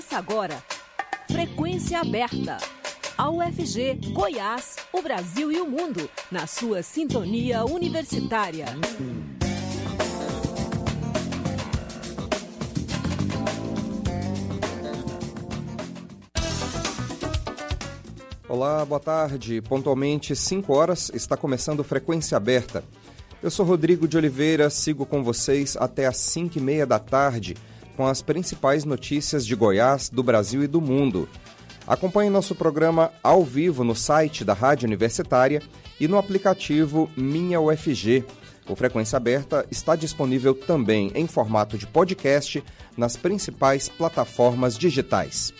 Começa agora. Frequência aberta. A UFG, Goiás, o Brasil e o mundo, na sua sintonia universitária. Olá, boa tarde. Pontualmente 5 horas está começando Frequência Aberta. Eu sou Rodrigo de Oliveira, sigo com vocês até às 5 e meia da tarde com as principais notícias de Goiás, do Brasil e do mundo. Acompanhe nosso programa ao vivo no site da Rádio Universitária e no aplicativo Minha UFG. O Frequência Aberta está disponível também em formato de podcast nas principais plataformas digitais.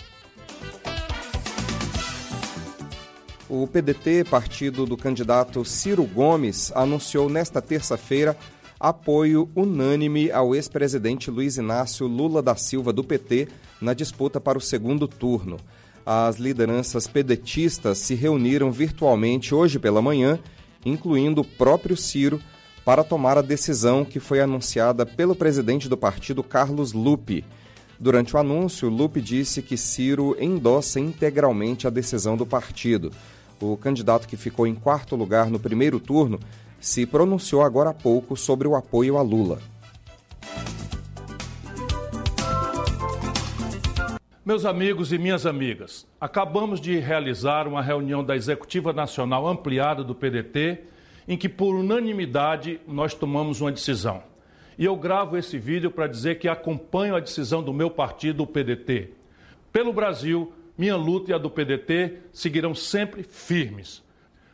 O PDT, partido do candidato Ciro Gomes, anunciou nesta terça-feira apoio unânime ao ex-presidente Luiz Inácio Lula da Silva do PT na disputa para o segundo turno. As lideranças pedetistas se reuniram virtualmente hoje pela manhã, incluindo o próprio Ciro, para tomar a decisão que foi anunciada pelo presidente do partido, Carlos Lupe. Durante o anúncio, Lupe disse que Ciro endossa integralmente a decisão do partido. O candidato que ficou em quarto lugar no primeiro turno se pronunciou agora há pouco sobre o apoio a Lula. Meus amigos e minhas amigas, acabamos de realizar uma reunião da Executiva Nacional Ampliada do PDT, em que, por unanimidade, nós tomamos uma decisão. E eu gravo esse vídeo para dizer que acompanho a decisão do meu partido, o PDT. Pelo Brasil, minha luta e a do PDT seguirão sempre firmes.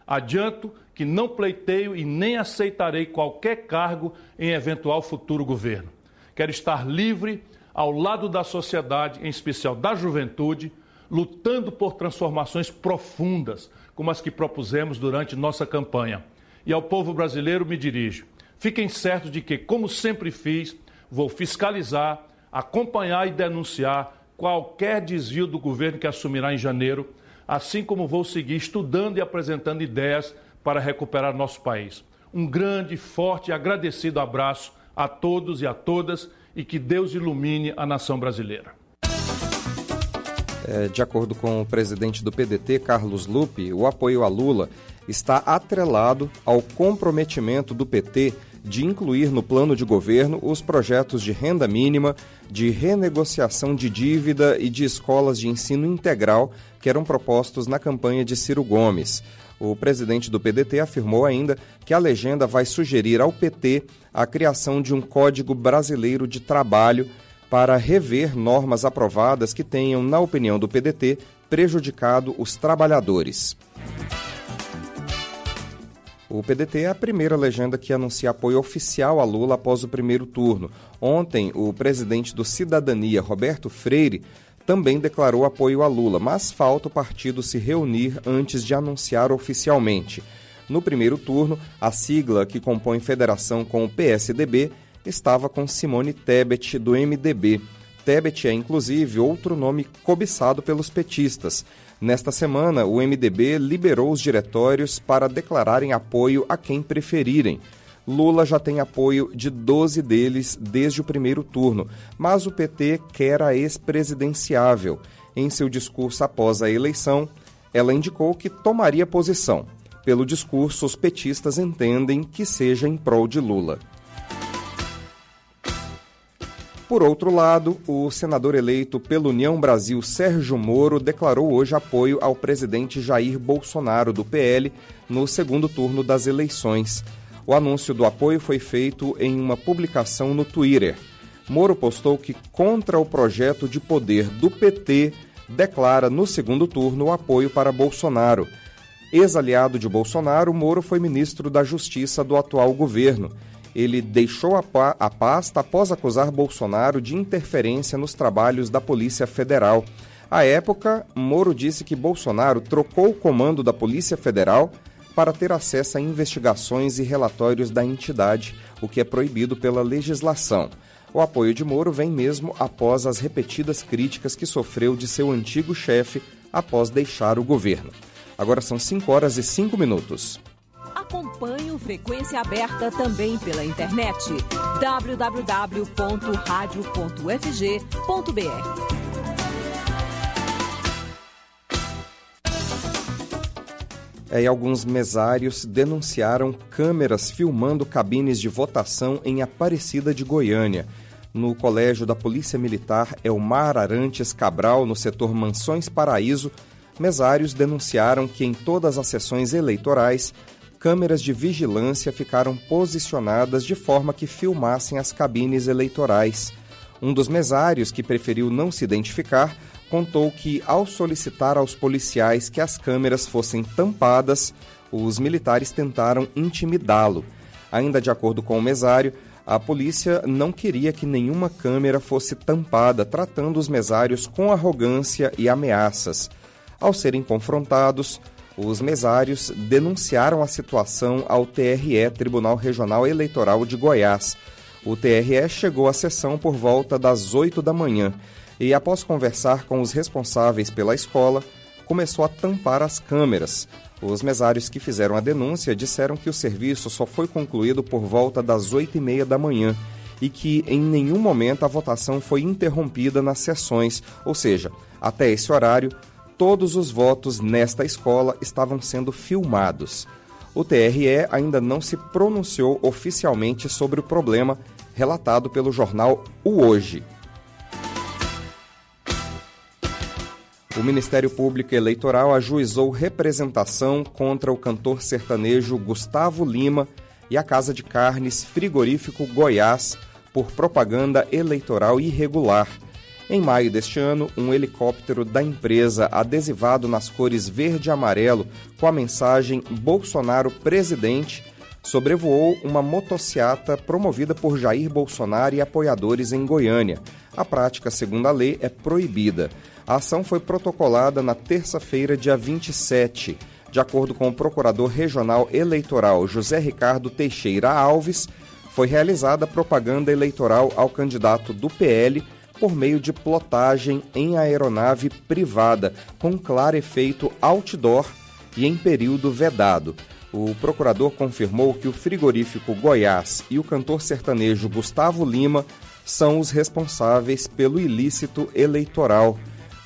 Adianto que não pleiteio e nem aceitarei qualquer cargo em eventual futuro governo. Quero estar livre ao lado da sociedade, em especial da juventude, lutando por transformações profundas, como as que propusemos durante nossa campanha. E ao povo brasileiro me dirijo. Fiquem certos de que, como sempre fiz, vou fiscalizar, acompanhar e denunciar qualquer desvio do governo que assumirá em janeiro, assim como vou seguir estudando e apresentando ideias para recuperar nosso país. Um grande, forte e agradecido abraço a todos e a todas e que Deus ilumine a nação brasileira. É, de acordo com o presidente do PDT, Carlos Lupe, o apoio a Lula está atrelado ao comprometimento do PT de incluir no plano de governo os projetos de renda mínima, de renegociação de dívida e de escolas de ensino integral que eram propostos na campanha de Ciro Gomes. O presidente do PDT afirmou ainda que a legenda vai sugerir ao PT a criação de um Código Brasileiro de Trabalho para rever normas aprovadas que tenham, na opinião do PDT, prejudicado os trabalhadores. O PDT é a primeira legenda que anuncia apoio oficial a Lula após o primeiro turno. Ontem, o presidente do Cidadania, Roberto Freire, também declarou apoio a Lula, mas falta o partido se reunir antes de anunciar oficialmente. No primeiro turno, a sigla que compõe federação com o PSDB estava com Simone Tebet, do MDB. Tebet é, inclusive, outro nome cobiçado pelos petistas. Nesta semana, o MDB liberou os diretórios para declararem apoio a quem preferirem. Lula já tem apoio de 12 deles desde o primeiro turno, mas o PT quer a ex-presidenciável. Em seu discurso após a eleição, ela indicou que tomaria posição. Pelo discurso, os petistas entendem que seja em prol de Lula. Por outro lado, o senador eleito pela União Brasil, Sérgio Moro, declarou hoje apoio ao presidente Jair Bolsonaro, do PL, no segundo turno das eleições. O anúncio do apoio foi feito em uma publicação no Twitter. Moro postou que, contra o projeto de poder do PT, declara no segundo turno o apoio para Bolsonaro. Ex-aliado de Bolsonaro, Moro foi ministro da Justiça do atual governo. Ele deixou a, pa a pasta após acusar Bolsonaro de interferência nos trabalhos da Polícia Federal. À época, Moro disse que Bolsonaro trocou o comando da Polícia Federal para ter acesso a investigações e relatórios da entidade, o que é proibido pela legislação. O apoio de Moro vem mesmo após as repetidas críticas que sofreu de seu antigo chefe após deixar o governo. Agora são 5 horas e 5 minutos. Acompanhe o Frequência Aberta também pela internet www.radio.fg.br. É, e alguns mesários denunciaram câmeras filmando cabines de votação em Aparecida de Goiânia. No Colégio da Polícia Militar Elmar Arantes Cabral, no setor Mansões Paraíso, mesários denunciaram que em todas as sessões eleitorais, câmeras de vigilância ficaram posicionadas de forma que filmassem as cabines eleitorais. Um dos mesários, que preferiu não se identificar, contou que, ao solicitar aos policiais que as câmeras fossem tampadas, os militares tentaram intimidá-lo. Ainda de acordo com o mesário, a polícia não queria que nenhuma câmera fosse tampada, tratando os mesários com arrogância e ameaças. Ao serem confrontados, os mesários denunciaram a situação ao TRE, Tribunal Regional Eleitoral de Goiás. O TRE chegou à sessão por volta das 8 da manhã e, após conversar com os responsáveis pela escola, começou a tampar as câmeras. Os mesários que fizeram a denúncia disseram que o serviço só foi concluído por volta das oito e meia da manhã e que em nenhum momento a votação foi interrompida nas sessões, ou seja, até esse horário, todos os votos nesta escola estavam sendo filmados. O TRE ainda não se pronunciou oficialmente sobre o problema relatado pelo jornal O Hoje. O Ministério Público Eleitoral ajuizou representação contra o cantor sertanejo Gustavo Lima e a Casa de Carnes Frigorífico Goiás por propaganda eleitoral irregular. Em maio deste ano, um helicóptero da empresa adesivado nas cores verde e amarelo com a mensagem Bolsonaro presidente sobrevoou uma motociata promovida por Jair Bolsonaro e apoiadores em Goiânia. A prática, segundo a lei, é proibida. A ação foi protocolada na terça-feira, dia 27. De acordo com o procurador regional eleitoral José Ricardo Teixeira Alves, foi realizada propaganda eleitoral ao candidato do PL por meio de plotagem em aeronave privada, com claro efeito outdoor e em período vedado. O procurador confirmou que o frigorífico Goiás e o cantor sertanejo Gustavo Lima são os responsáveis pelo ilícito eleitoral.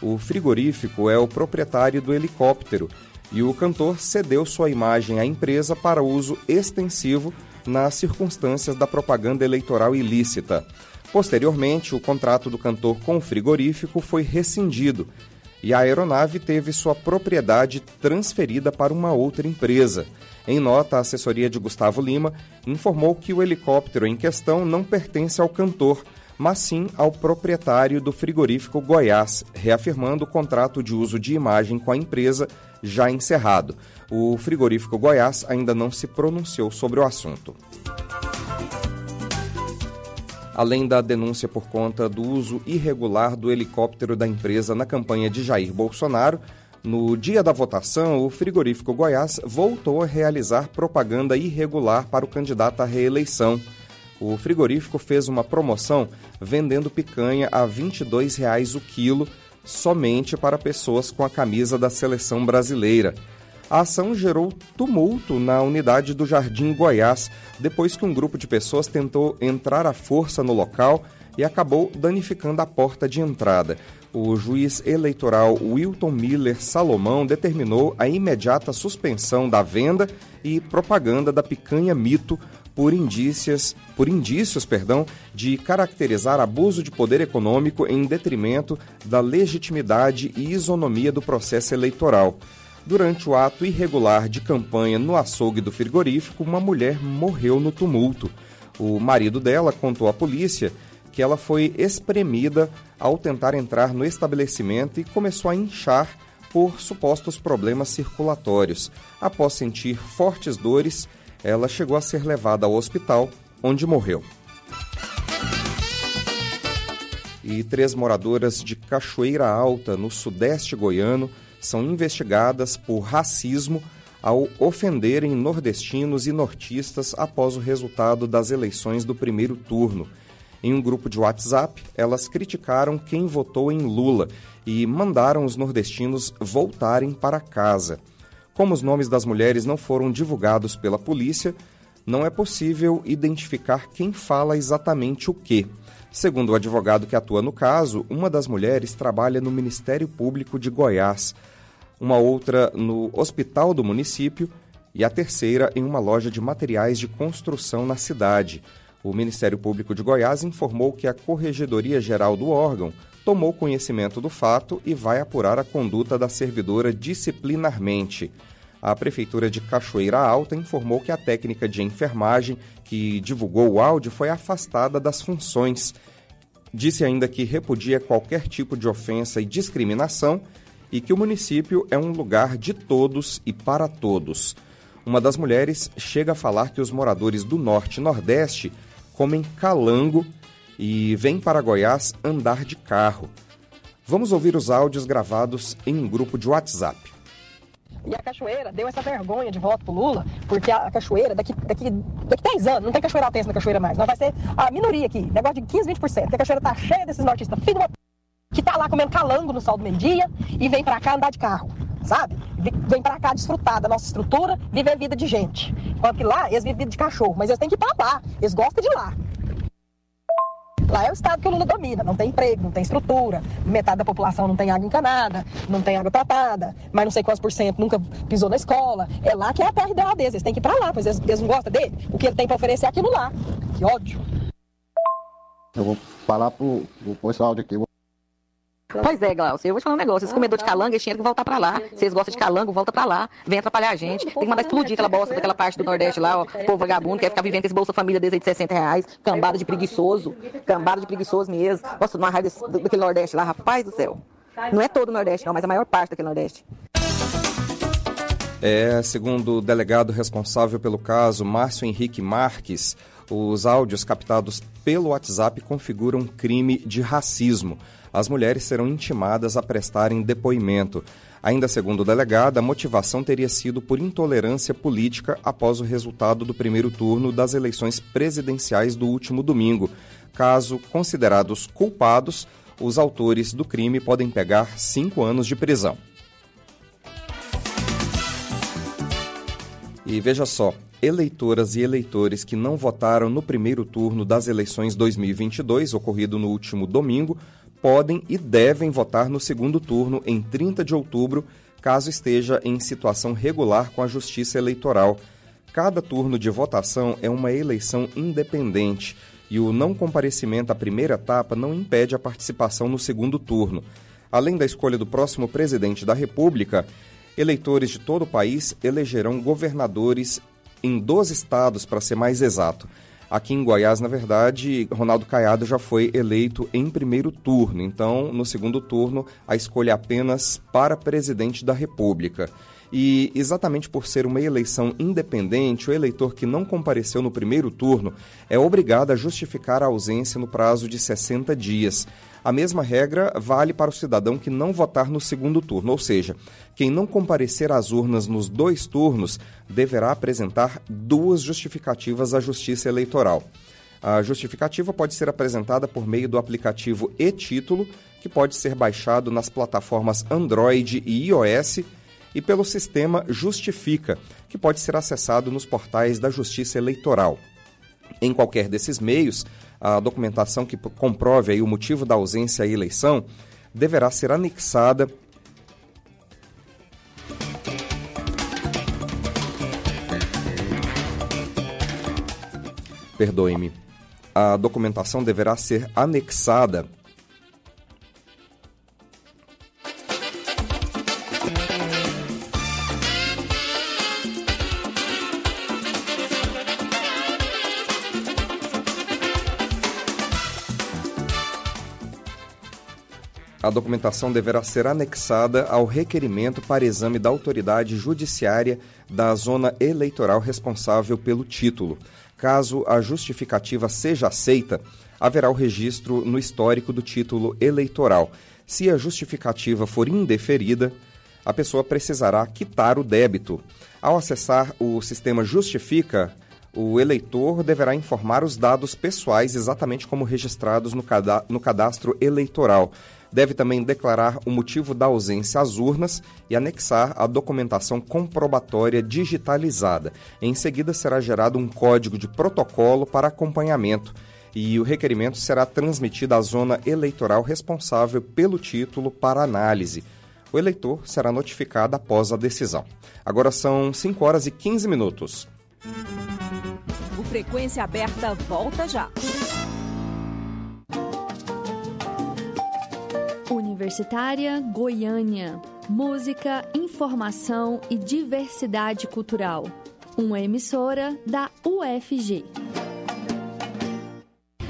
O frigorífico é o proprietário do helicóptero e o cantor cedeu sua imagem à empresa para uso extensivo nas circunstâncias da propaganda eleitoral ilícita. Posteriormente, o contrato do cantor com o frigorífico foi rescindido e a aeronave teve sua propriedade transferida para uma outra empresa. Em nota, a assessoria de Gustavo Lima informou que o helicóptero em questão não pertence ao cantor, mas sim ao proprietário do frigorífico Goiás, reafirmando o contrato de uso de imagem com a empresa já encerrado. O frigorífico Goiás ainda não se pronunciou sobre o assunto. Além da denúncia por conta do uso irregular do helicóptero da empresa na campanha de Jair Bolsonaro, no dia da votação, o frigorífico Goiás voltou a realizar propaganda irregular para o candidato à reeleição o frigorífico fez uma promoção vendendo picanha a R$ 22,00 o quilo somente para pessoas com a camisa da seleção brasileira. A ação gerou tumulto na unidade do Jardim Goiás, depois que um grupo de pessoas tentou entrar à força no local e acabou danificando a porta de entrada. O juiz eleitoral Wilton Miller Salomão determinou a imediata suspensão da venda e propaganda da picanha mito por indícios, por indícios, perdão, de caracterizar abuso de poder econômico em detrimento da legitimidade e isonomia do processo eleitoral. Durante o ato irregular de campanha no açougue do frigorífico, uma mulher morreu no tumulto. O marido dela contou à polícia que ela foi espremida ao tentar entrar no estabelecimento e começou a inchar por supostos problemas circulatórios. Após sentir fortes dores, ela chegou a ser levada ao hospital, onde morreu. E três moradoras de Cachoeira Alta, no sudeste goiano, são investigadas por racismo ao ofenderem nordestinos e nortistas após o resultado das eleições do primeiro turno. Em um grupo de WhatsApp, elas criticaram quem votou em Lula e mandaram os nordestinos voltarem para casa. Como os nomes das mulheres não foram divulgados pela polícia, não é possível identificar quem fala exatamente o que. Segundo o advogado que atua no caso, uma das mulheres trabalha no Ministério Público de Goiás. uma outra no hospital do município e a terceira em uma loja de materiais de construção na cidade. O Ministério Público de Goiás informou que a Corregedoria Geral do órgão tomou conhecimento do fato e vai apurar a conduta da servidora disciplinarmente. A Prefeitura de Cachoeira Alta informou que a técnica de enfermagem que divulgou o áudio foi afastada das funções. Disse ainda que repudia qualquer tipo de ofensa e discriminação e que o município é um lugar de todos e para todos. Uma das mulheres chega a falar que os moradores do Norte e Nordeste comem calango e vêm para Goiás andar de carro. Vamos ouvir os áudios gravados em um grupo de WhatsApp. E a cachoeira deu essa vergonha de voto pro Lula, porque a cachoeira, daqui, daqui, daqui 10 anos, não tem cachoeira altense na cachoeira mais. Não vai ser a minoria aqui, negócio de 15, 20%. Porque a cachoeira tá cheia desses nortistas, filho de uma... que tá lá comendo calango no sol do meio-dia e vem pra cá andar de carro, sabe? Vem pra cá desfrutar da nossa estrutura, viver vida de gente. Enquanto que lá, eles vivem vida de cachorro, mas eles têm que ir pra lá, eles gostam de lá. Lá é o estado que o Lula domina, não tem emprego, não tem estrutura, metade da população não tem água encanada, não tem água tratada, mas não sei quantos por cento nunca pisou na escola. É lá que é a terra ideal deles, eles têm que ir pra lá, pois eles, eles não gostam dele. O que ele tem pra oferecer é aquilo lá. Que ódio. Eu vou falar pro, pro pessoal de aqui, Pois é, Glaucio, eu vou te falar um negócio. Esses comedores de calango, eles tinham que voltar pra lá. Se eles gostam de calango, volta pra lá. Vem atrapalhar a gente. Tem que mandar explodir aquela bosta daquela parte do Nordeste lá, ó. Povo vagabundo, quer ficar vivendo com esse Bolsa Família desde aí de 60 reais. Cambada de preguiçoso. Cambada de preguiçoso mesmo. Nossa, numa raiva desse, daquele Nordeste lá, rapaz do céu. Não é todo o Nordeste, não, mas a maior parte daquele Nordeste. É, segundo o delegado responsável pelo caso, Márcio Henrique Marques, os áudios captados pelo WhatsApp configuram crime de racismo as mulheres serão intimadas a prestarem depoimento. Ainda segundo o delegado, a motivação teria sido por intolerância política após o resultado do primeiro turno das eleições presidenciais do último domingo. Caso considerados culpados, os autores do crime podem pegar cinco anos de prisão. E veja só, eleitoras e eleitores que não votaram no primeiro turno das eleições 2022, ocorrido no último domingo, podem e devem votar no segundo turno em 30 de outubro, caso esteja em situação regular com a Justiça Eleitoral. Cada turno de votação é uma eleição independente e o não comparecimento à primeira etapa não impede a participação no segundo turno. Além da escolha do próximo presidente da República, eleitores de todo o país elegerão governadores em 12 estados, para ser mais exato. Aqui em Goiás, na verdade, Ronaldo Caiado já foi eleito em primeiro turno. Então, no segundo turno, a escolha é apenas para presidente da República. E exatamente por ser uma eleição independente, o eleitor que não compareceu no primeiro turno é obrigado a justificar a ausência no prazo de 60 dias. A mesma regra vale para o cidadão que não votar no segundo turno, ou seja, quem não comparecer às urnas nos dois turnos deverá apresentar duas justificativas à Justiça Eleitoral. A justificativa pode ser apresentada por meio do aplicativo e-Título, que pode ser baixado nas plataformas Android e iOS, e pelo sistema Justifica, que pode ser acessado nos portais da Justiça Eleitoral. Em qualquer desses meios, a documentação que comprove aí o motivo da ausência à eleição deverá ser anexada Perdoe-me. A documentação deverá ser anexada A documentação deverá ser anexada ao requerimento para exame da autoridade judiciária da zona eleitoral responsável pelo título. Caso a justificativa seja aceita, haverá o registro no histórico do título eleitoral. Se a justificativa for indeferida, a pessoa precisará quitar o débito. Ao acessar o sistema Justifica, o eleitor deverá informar os dados pessoais exatamente como registrados no, cadastro eleitoral deve também declarar o motivo da ausência às urnas e anexar a documentação comprobatória digitalizada. Em seguida, será gerado um código de protocolo para acompanhamento e o requerimento será transmitido à zona eleitoral responsável pelo título para análise. O eleitor será notificado após a decisão. Agora são 5 horas e 15 minutos. O Frequência Aberta volta já. Universitária Goiânia. Música, informação e diversidade cultural. Uma emissora da UFG.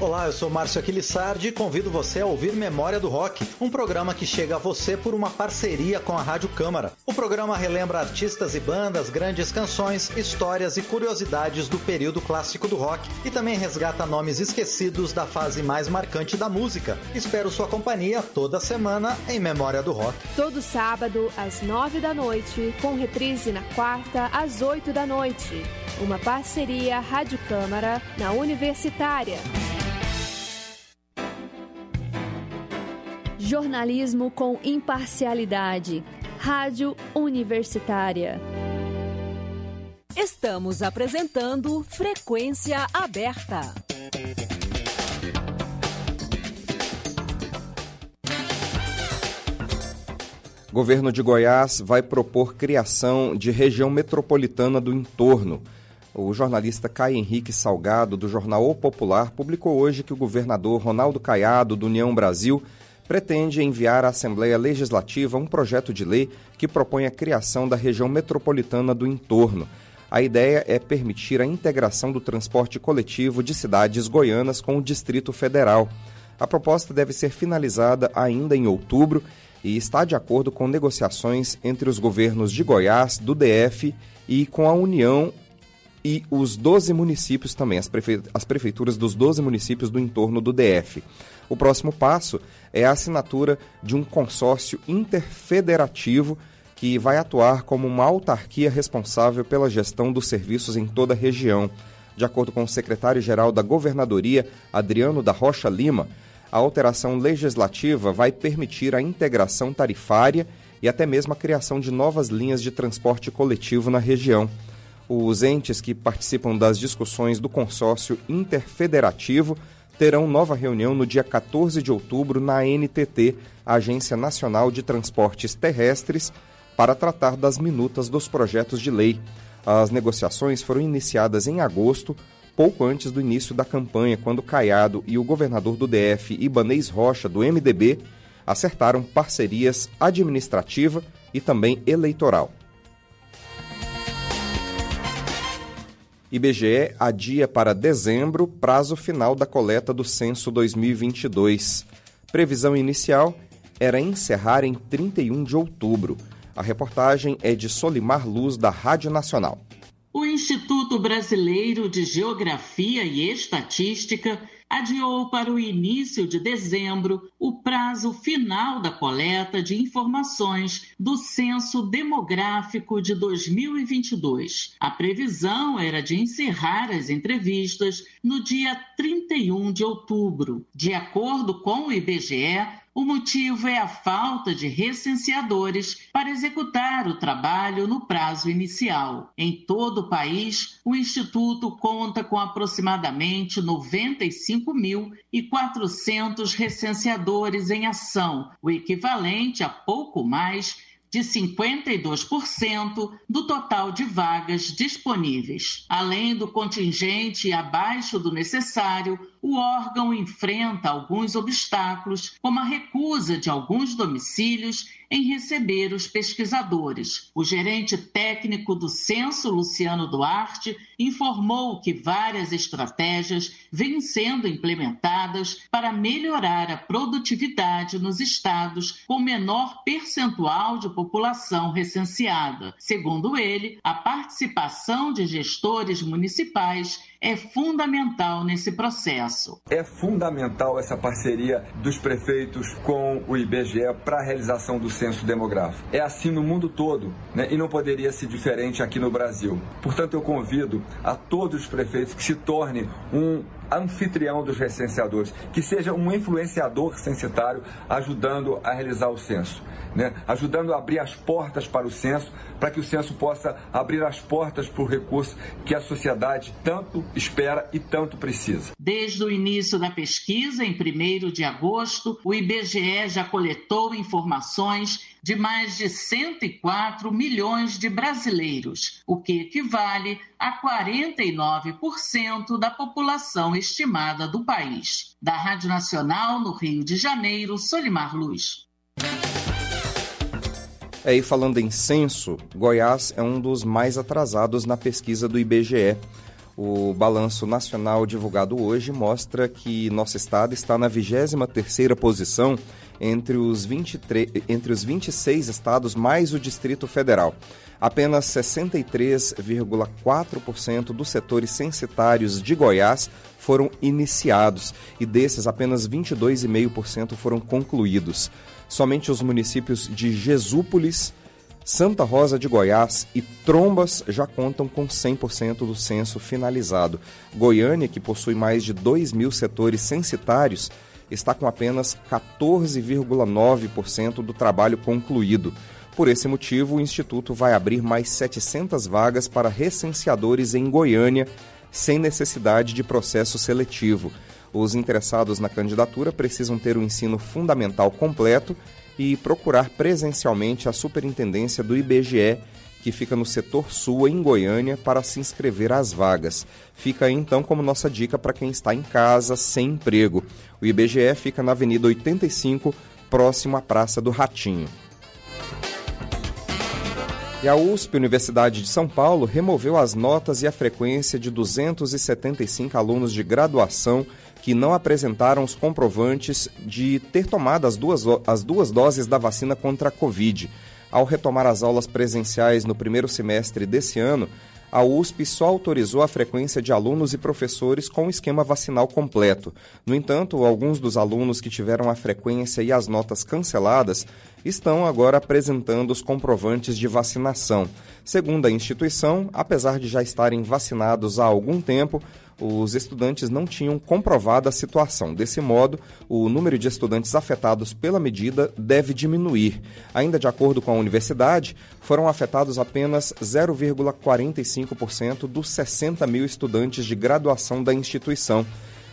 Olá, eu sou Márcio Aquilissardi e convido você a ouvir Memória do Rock, um programa que chega a você por uma parceria com a Rádio Câmara. O programa relembra artistas e bandas, grandes canções, histórias e curiosidades do período clássico do rock e também resgata nomes esquecidos da fase mais marcante da música. Espero sua companhia toda semana em Memória do Rock. Todo sábado às nove da noite, com reprise na quarta às oito da noite. Uma parceria Rádio Câmara na Universitária. Jornalismo com imparcialidade. Rádio Universitária. Estamos apresentando Frequência Aberta. Governo de Goiás vai propor criação de região metropolitana do entorno. O jornalista Caio Henrique Salgado, do jornal O Popular, publicou hoje que o governador Ronaldo Caiado, do União Brasil, pretende enviar à Assembleia Legislativa um projeto de lei que propõe a criação da região metropolitana do entorno. A ideia é permitir a integração do transporte coletivo de cidades goianas com o Distrito Federal. A proposta deve ser finalizada ainda em outubro e está de acordo com negociações entre os governos de Goiás, do DF e com a União e os 12 municípios também, as, prefe... as prefeituras dos 12 municípios do entorno do DF. O próximo passo é a assinatura de um consórcio interfederativo que vai atuar como uma autarquia responsável pela gestão dos serviços em toda a região. De acordo com o secretário-geral da Governadoria, Adriano da Rocha Lima, a alteração legislativa vai permitir a integração tarifária e até mesmo a criação de novas linhas de transporte coletivo na região. Os entes que participam das discussões do consórcio interfederativo terão nova reunião no dia 14 de outubro na NTT, Agência Nacional de Transportes Terrestres, para tratar das minutas dos projetos de lei. As negociações foram iniciadas em agosto, pouco antes do início da campanha, quando Caiado e o governador do DF, Ibanês Rocha, do MDB, acertaram parcerias administrativa e também eleitoral. IBGE adia para dezembro prazo final da coleta do censo 2022. Previsão inicial era encerrar em 31 de outubro. A reportagem é de Solimar Luz, da Rádio Nacional. O Instituto Brasileiro de Geografia e Estatística adiou para o início de dezembro o prazo final da coleta de informações do Censo Demográfico de 2022. A previsão era de encerrar as entrevistas no dia 31 de outubro. De acordo com o IBGE, o motivo é a falta de recenseadores para executar o trabalho no prazo inicial. Em todo o país, o Instituto conta com aproximadamente 95.400 recenseadores em ação, o equivalente a pouco mais de 52% do total de vagas disponíveis. Além do contingente abaixo do necessário, o órgão enfrenta alguns obstáculos, como a recusa de alguns domicílios em receber os pesquisadores. O gerente técnico do censo, Luciano Duarte, informou que várias estratégias vêm sendo implementadas para melhorar a produtividade nos estados com menor percentual de população recenseada. Segundo ele, a participação de gestores municipais é fundamental nesse processo. É fundamental essa parceria dos prefeitos com o IBGE para a realização do censo demográfico. É assim no mundo todo né? e não poderia ser diferente aqui no Brasil. Portanto, eu convido a todos os prefeitos que se tornem um anfitrião dos recenseadores, que seja um influenciador censitário ajudando a realizar o censo, né? ajudando a abrir as portas para o censo, para que o censo possa abrir as portas para o recurso que a sociedade tanto espera e tanto precisa. Desde o início da pesquisa, em 1 de agosto, o IBGE já coletou informações de mais de 104 milhões de brasileiros, o que equivale a 49% da população estimada do país. Da Rádio Nacional, no Rio de Janeiro, Solimar Luz. É, e falando em censo, Goiás é um dos mais atrasados na pesquisa do IBGE. O balanço nacional divulgado hoje mostra que nosso estado está na 23ª posição entre os, 23, entre os 26 estados mais o Distrito Federal. Apenas 63,4% dos setores censitários de Goiás foram iniciados e desses apenas 22,5% foram concluídos. Somente os municípios de Jesúpolis, Santa Rosa de Goiás e Trombas já contam com 100% do censo finalizado. Goiânia, que possui mais de 2 mil setores censitários, está com apenas 14,9% do trabalho concluído. Por esse motivo, o Instituto vai abrir mais 700 vagas para recenseadores em Goiânia, sem necessidade de processo seletivo. Os interessados na candidatura precisam ter o ensino fundamental completo e procurar presencialmente a superintendência do IBGE, que fica no setor sul, em Goiânia, para se inscrever às vagas. Fica aí, então como nossa dica para quem está em casa sem emprego. O IBGE fica na Avenida 85, próximo à Praça do Ratinho. E a USP, Universidade de São Paulo, removeu as notas e a frequência de 275 alunos de graduação que não apresentaram os comprovantes de ter tomado as duas, as duas doses da vacina contra a Covid. Ao retomar as aulas presenciais no primeiro semestre desse ano, a USP só autorizou a frequência de alunos e professores com o esquema vacinal completo. No entanto, alguns dos alunos que tiveram a frequência e as notas canceladas estão agora apresentando os comprovantes de vacinação. Segundo a instituição, apesar de já estarem vacinados há algum tempo, os estudantes não tinham comprovado a situação. Desse modo, o número de estudantes afetados pela medida deve diminuir. Ainda de acordo com a universidade, foram afetados apenas 0,45% dos 60 mil estudantes de graduação da instituição.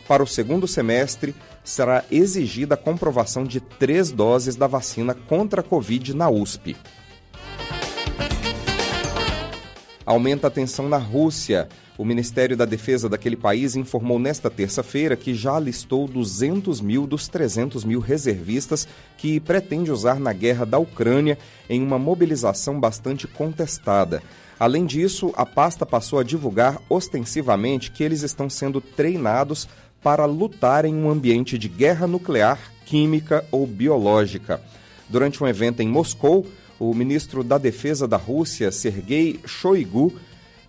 Para o segundo semestre, será exigida a comprovação de três doses da vacina contra a Covid na USP. Aumenta a tensão na Rússia. O Ministério da Defesa daquele país informou nesta terça-feira que já alistou 200 mil dos 300 mil reservistas que pretende usar na guerra da Ucrânia em uma mobilização bastante contestada. Além disso, a pasta passou a divulgar ostensivamente que eles estão sendo treinados para lutar em um ambiente de guerra nuclear, química ou biológica. Durante um evento em Moscou, o ministro da Defesa da Rússia, Sergei Shoigu,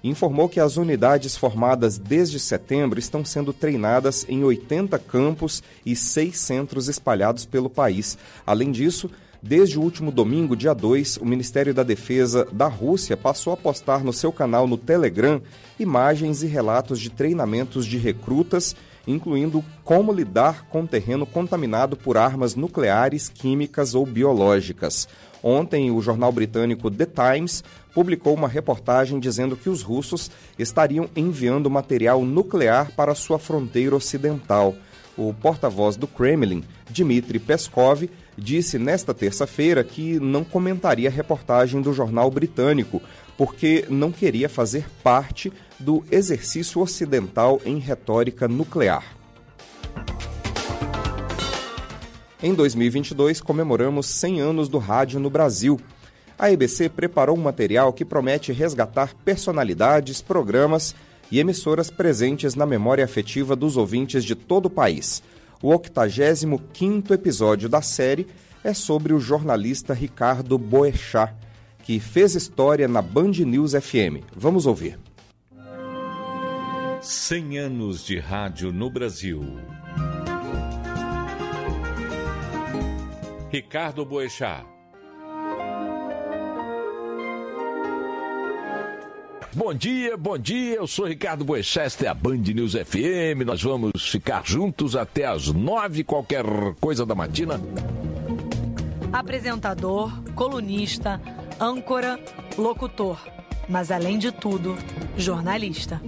informou que as unidades formadas desde setembro estão sendo treinadas em 80 campos e seis centros espalhados pelo país. Além disso, desde o último domingo, dia 2, o Ministério da Defesa da Rússia passou a postar no seu canal no Telegram imagens e relatos de treinamentos de recrutas, incluindo como lidar com terreno contaminado por armas nucleares, químicas ou biológicas. Ontem, o jornal britânico The Times publicou uma reportagem dizendo que os russos estariam enviando material nuclear para sua fronteira ocidental. O porta-voz do Kremlin, Dmitry Peskov, disse nesta terça-feira que não comentaria a reportagem do jornal britânico, porque não queria fazer parte do exercício ocidental em retórica nuclear. Em 2022, comemoramos 100 anos do rádio no Brasil. A EBC preparou um material que promete resgatar personalidades, programas e emissoras presentes na memória afetiva dos ouvintes de todo o país. O 85º episódio da série é sobre o jornalista Ricardo Boechat, que fez história na Band News FM. Vamos ouvir. 100 anos de rádio no Brasil. Ricardo Boechat. Bom dia, bom dia. Eu sou Ricardo Boechat, é a Band News FM. Nós vamos ficar juntos até as nove, qualquer coisa da matina. Apresentador, colunista, âncora, locutor, mas além de tudo, jornalista.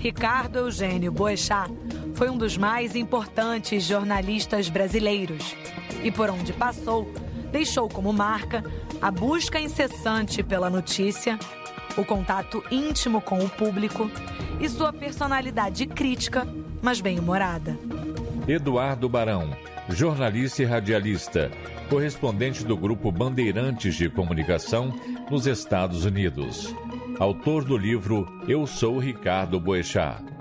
Ricardo Eugênio Boechat foi um dos mais importantes jornalistas brasileiros e por onde passou, deixou como marca a busca incessante pela notícia, o contato íntimo com o público e sua personalidade crítica, mas bem-humorada. Eduardo Barão, jornalista e radialista, correspondente do grupo Bandeirantes de Comunicação nos Estados Unidos. Autor do livro Eu Sou Ricardo Boechat.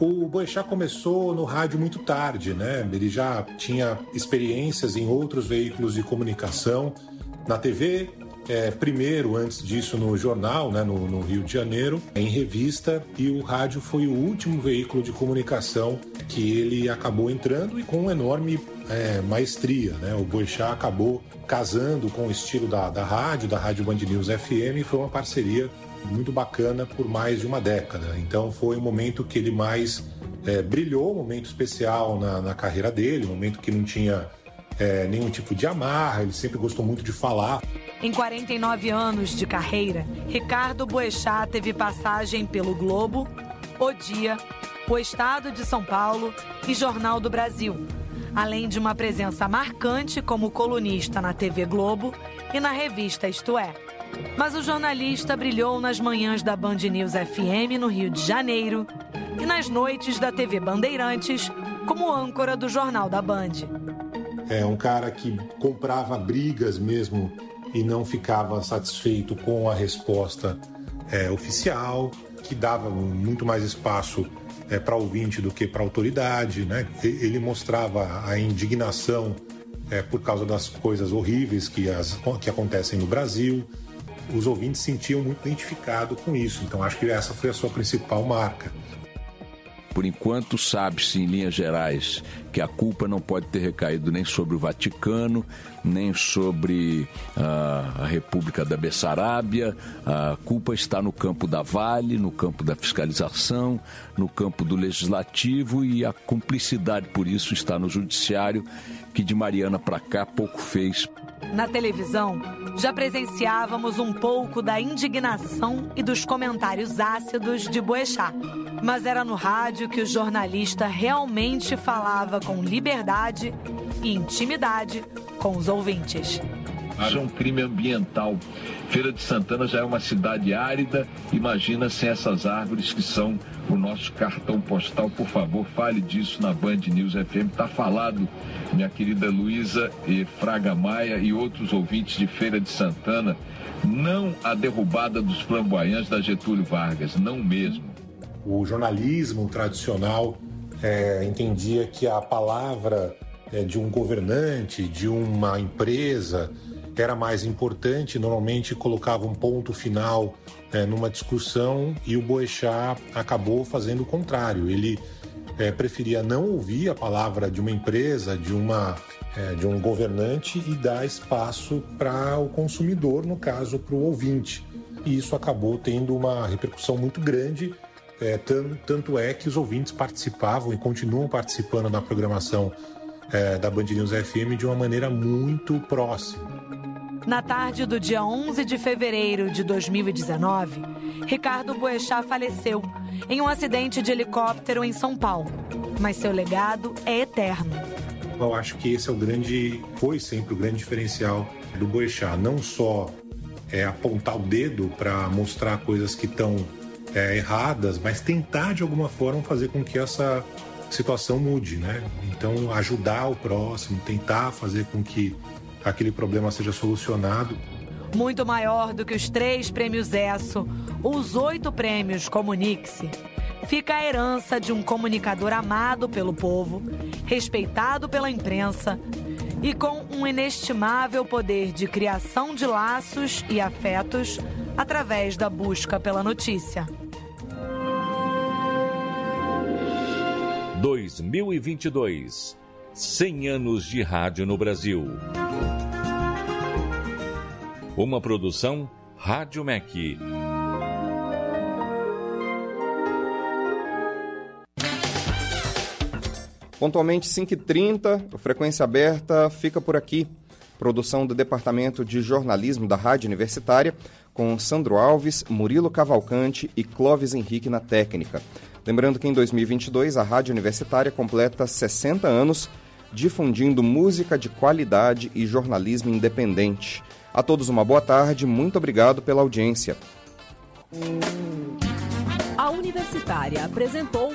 O Boechat começou no rádio muito tarde, né? Ele já tinha experiências em outros veículos de comunicação. Na TV, é, primeiro, antes disso, no jornal, né, no, no, Rio de Janeiro, em revista, e o rádio foi o último veículo de comunicação que ele acabou entrando e com enorme é, maestria. Né? O Boixá acabou casando com o estilo da, da rádio, da Rádio Band News FM, e foi uma parceria muito bacana por mais de uma década. Então foi o momento que ele mais é, brilhou, um momento especial na, na carreira dele, um momento que não tinha é, nenhum tipo de amarra, ele sempre gostou muito de falar. Em 49 anos de carreira, Ricardo Boechat teve passagem pelo Globo, O Dia, O Estado de São Paulo e Jornal do Brasil, além de uma presença marcante como colunista na TV Globo e na revista Isto É. Mas o jornalista brilhou nas manhãs da Band News FM no Rio de Janeiro e nas noites da TV Bandeirantes como âncora do Jornal da Band. É um cara que comprava brigas mesmo e não ficava satisfeito com a resposta é, oficial, que dava muito mais espaço é, para ouvinte do que para autoridade. Né? Ele mostrava a indignação é, por causa das coisas horríveis que, as, que acontecem no Brasil. Os ouvintes se sentiam muito identificados com isso, então acho que essa foi a sua principal marca. Por enquanto, sabe-se em linhas gerais que a culpa não pode ter recaído nem sobre o Vaticano, nem sobre uh, a República da Bessarábia. A culpa está no campo da Vale, no campo da fiscalização, no campo do legislativo e a cumplicidade por isso está no judiciário, que de Mariana para cá pouco fez na televisão, já presenciávamos um pouco da indignação e dos comentários ácidos de Boechat. Mas era no rádio que o jornalista realmente falava com liberdade e intimidade com os ouvintes. Isso é um crime ambiental. Feira de Santana já é uma cidade árida. Imagina sem essas árvores que são o nosso cartão postal. Por favor, fale disso na Band News FM. Está falado, minha querida Luísa e Fraga Maia e outros ouvintes de Feira de Santana. Não a derrubada dos flamboyantes da Getúlio Vargas, não mesmo. O jornalismo tradicional é, entendia que a palavra de um governante, de uma empresa, era mais importante, normalmente colocava um ponto final é, numa discussão e o Boechat acabou fazendo o contrário. Ele é, preferia não ouvir a palavra de uma empresa, de, uma, é, de um governante e dar espaço para o consumidor, no caso, para o ouvinte. E isso acabou tendo uma repercussão muito grande. É, tanto, tanto é que os ouvintes participavam e continuam participando da programação é, da Band News FM de uma maneira muito próxima. Na tarde do dia 11 de fevereiro de 2019, Ricardo Boechat faleceu em um acidente de helicóptero em São Paulo. Mas seu legado é eterno. Eu acho que esse é o grande, foi sempre o grande diferencial do Boechat, não só é, apontar o dedo para mostrar coisas que estão é, erradas, mas tentar de alguma forma fazer com que essa situação mude, né? Então, ajudar o próximo, tentar fazer com que aquele problema seja solucionado. Muito maior do que os três prêmios ESSO, os oito prêmios Comunique-se, fica a herança de um comunicador amado pelo povo, respeitado pela imprensa e com um inestimável poder de criação de laços e afetos através da busca pela notícia. 2022 100 anos de rádio no Brasil. Uma produção Rádio MEC. Pontualmente 5h30, Frequência Aberta fica por aqui. Produção do Departamento de Jornalismo da Rádio Universitária, com Sandro Alves, Murilo Cavalcante e Clóvis Henrique na técnica. Lembrando que em 2022 a Rádio Universitária completa 60 anos difundindo música de qualidade e jornalismo independente. A todos uma boa tarde, muito obrigado pela audiência. A Universitária apresentou